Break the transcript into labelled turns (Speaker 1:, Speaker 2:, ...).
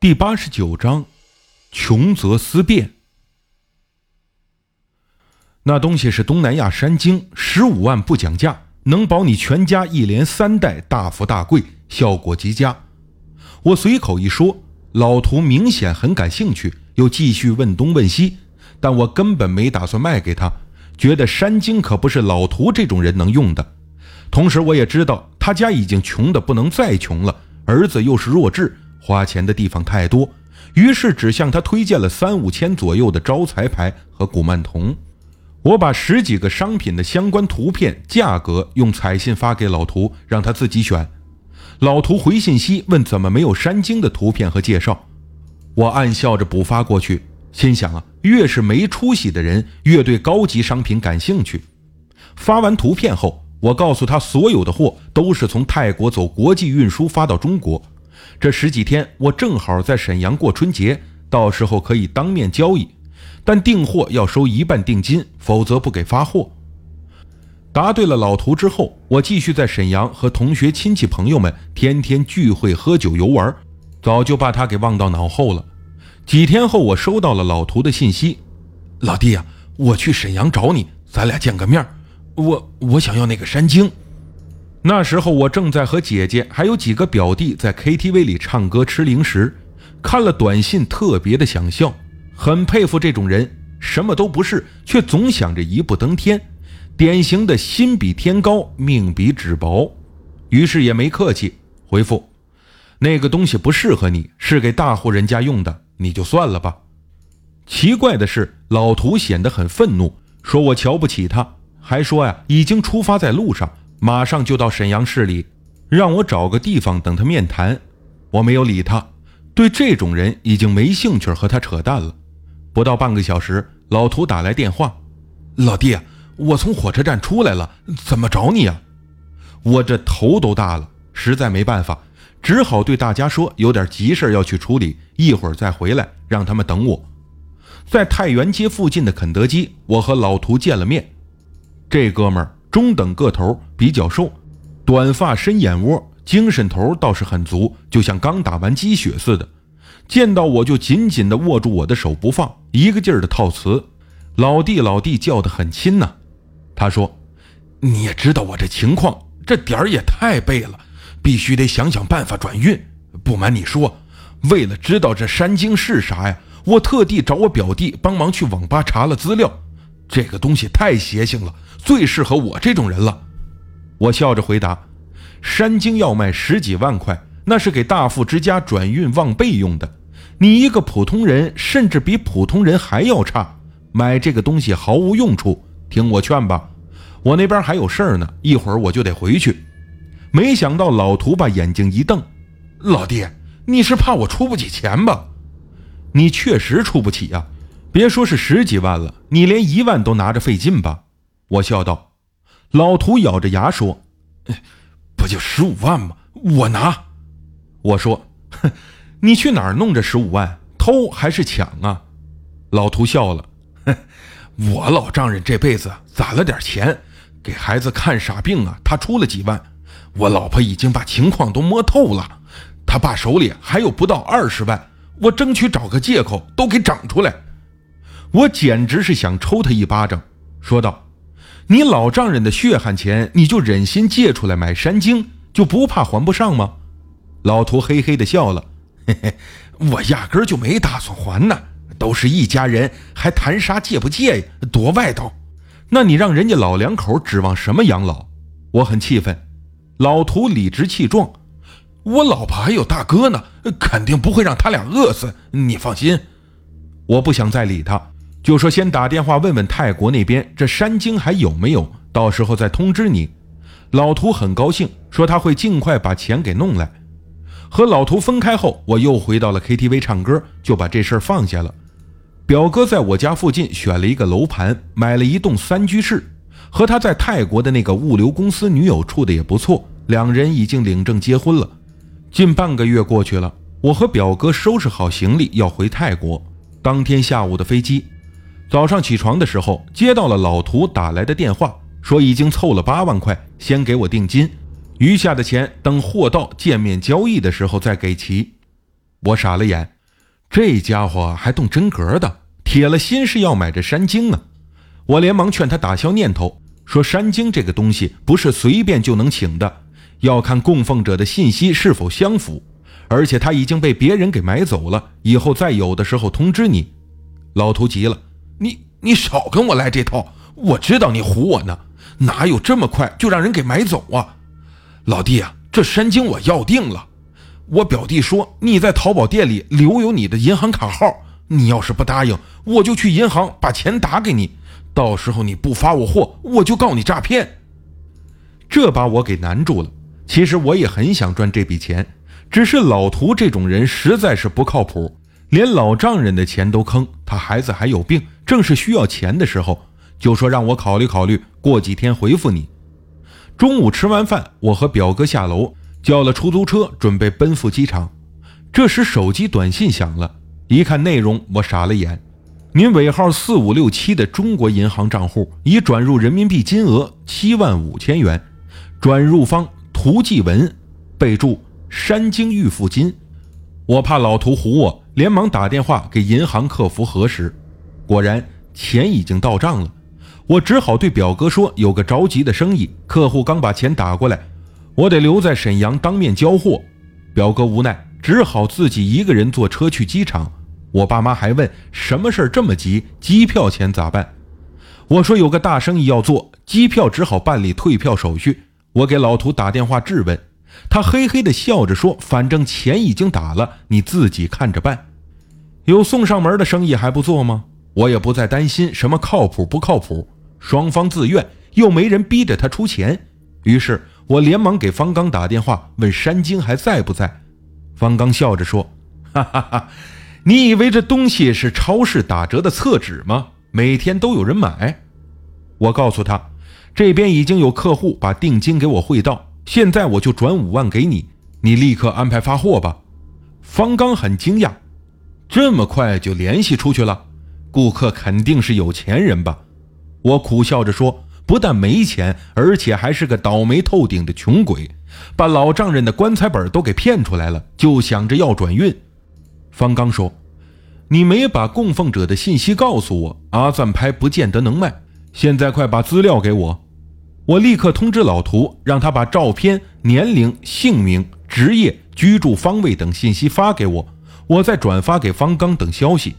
Speaker 1: 第八十九章，穷则思变。那东西是东南亚山精，十五万不讲价，能保你全家一连三代大富大贵，效果极佳。我随口一说，老图明显很感兴趣，又继续问东问西，但我根本没打算卖给他，觉得山精可不是老图这种人能用的。同时，我也知道他家已经穷得不能再穷了，儿子又是弱智。花钱的地方太多，于是只向他推荐了三五千左右的招财牌和古曼童。我把十几个商品的相关图片、价格用彩信发给老图，让他自己选。老图回信息问怎么没有山精的图片和介绍，我暗笑着补发过去，心想啊，越是没出息的人，越对高级商品感兴趣。发完图片后，我告诉他，所有的货都是从泰国走国际运输发到中国。这十几天我正好在沈阳过春节，到时候可以当面交易，但订货要收一半定金，否则不给发货。答对了老图之后，我继续在沈阳和同学、亲戚、朋友们天天聚会、喝酒、游玩，早就把他给忘到脑后了。几天后，我收到了老图的信息：“老弟呀，我去沈阳找你，咱俩见个面。我我想要那个山精。”那时候我正在和姐姐还有几个表弟在 KTV 里唱歌吃零食，看了短信特别的想笑，很佩服这种人，什么都不是，却总想着一步登天，典型的心比天高，命比纸薄。于是也没客气回复，那个东西不适合你，是给大户人家用的，你就算了吧。奇怪的是，老图显得很愤怒，说我瞧不起他，还说呀已经出发在路上。马上就到沈阳市里，让我找个地方等他面谈。我没有理他，对这种人已经没兴趣和他扯淡了。不到半个小时，老图打来电话：“老弟，我从火车站出来了，怎么找你啊？”我这头都大了，实在没办法，只好对大家说有点急事要去处理，一会儿再回来，让他们等我。在太原街附近的肯德基，我和老图见了面。这哥们儿。中等个头，比较瘦，短发深眼窝，精神头倒是很足，就像刚打完鸡血似的。见到我就紧紧地握住我的手不放，一个劲儿的套词：“老弟，老弟，叫得很亲呐。”他说：“你也知道我这情况，这点儿也太背了，必须得想想办法转运。不瞒你说，为了知道这山精是啥呀，我特地找我表弟帮忙去网吧查了资料。”这个东西太邪性了，最适合我这种人了。我笑着回答：“山精要卖十几万块，那是给大富之家转运旺贝用的。你一个普通人，甚至比普通人还要差，买这个东西毫无用处。听我劝吧，我那边还有事儿呢，一会儿我就得回去。”没想到老图把眼睛一瞪：“老弟，你是怕我出不起钱吧？你确实出不起呀。”别说是十几万了，你连一万都拿着费劲吧？我笑道。老图咬着牙说：“不就十五万吗？我拿。”我说：“哼，你去哪儿弄这十五万？偷还是抢啊？”老图笑了：“哼，我老丈人这辈子攒了点钱，给孩子看傻病啊，他出了几万。我老婆已经把情况都摸透了，他爸手里还有不到二十万，我争取找个借口都给整出来。”我简直是想抽他一巴掌，说道：“你老丈人的血汗钱，你就忍心借出来买山精，就不怕还不上吗？”老图嘿嘿的笑了：“嘿嘿，我压根就没打算还呢，都是一家人，还谈啥借不借呀？多外道！那你让人家老两口指望什么养老？”我很气愤。老图理直气壮：“我老婆还有大哥呢，肯定不会让他俩饿死，你放心。”我不想再理他。就说先打电话问问泰国那边这山精还有没有，到时候再通知你。老图很高兴，说他会尽快把钱给弄来。和老图分开后，我又回到了 KTV 唱歌，就把这事儿放下了。表哥在我家附近选了一个楼盘，买了一栋三居室，和他在泰国的那个物流公司女友处的也不错，两人已经领证结婚了。近半个月过去了，我和表哥收拾好行李要回泰国，当天下午的飞机。早上起床的时候，接到了老图打来的电话，说已经凑了八万块，先给我定金，余下的钱等货到见面交易的时候再给齐。我傻了眼，这家伙还动真格的，铁了心是要买这山精啊！我连忙劝他打消念头，说山精这个东西不是随便就能请的，要看供奉者的信息是否相符，而且他已经被别人给买走了，以后再有的时候通知你。老头急了：“你你少跟我来这套！我知道你唬我呢，哪有这么快就让人给买走啊？老弟啊，这山精我要定了。我表弟说你在淘宝店里留有你的银行卡号，你要是不答应，我就去银行把钱打给你。到时候你不发我货，我就告你诈骗。”这把我给难住了。其实我也很想赚这笔钱，只是老涂这种人实在是不靠谱。连老丈人的钱都坑，他孩子还有病，正是需要钱的时候，就说让我考虑考虑，过几天回复你。中午吃完饭，我和表哥下楼叫了出租车，准备奔赴机场。这时手机短信响了，一看内容，我傻了眼。您尾号四五六七的中国银行账户已转入人民币金额七万五千元，转入方涂继文，备注山精预付金。我怕老涂唬我。连忙打电话给银行客服核实，果然钱已经到账了。我只好对表哥说：“有个着急的生意，客户刚把钱打过来，我得留在沈阳当面交货。”表哥无奈，只好自己一个人坐车去机场。我爸妈还问：“什么事儿这么急？机票钱咋办？”我说：“有个大生意要做，机票只好办理退票手续。”我给老涂打电话质问。他嘿嘿地笑着说：“反正钱已经打了，你自己看着办。有送上门的生意还不做吗？我也不再担心什么靠谱不靠谱，双方自愿，又没人逼着他出钱。于是我连忙给方刚打电话，问山精还在不在。方刚笑着说：‘哈哈哈，你以为这东西是超市打折的厕纸吗？每天都有人买。’我告诉他，这边已经有客户把定金给我汇到。”现在我就转五万给你，你立刻安排发货吧。方刚很惊讶，这么快就联系出去了，顾客肯定是有钱人吧？我苦笑着说，不但没钱，而且还是个倒霉透顶的穷鬼，把老丈人的棺材本都给骗出来了，就想着要转运。方刚说：“你没把供奉者的信息告诉我，阿赞拍不见得能卖。现在快把资料给我。”我立刻通知老涂，让他把照片、年龄、姓名、职业、居住方位等信息发给我，我再转发给方刚等消息。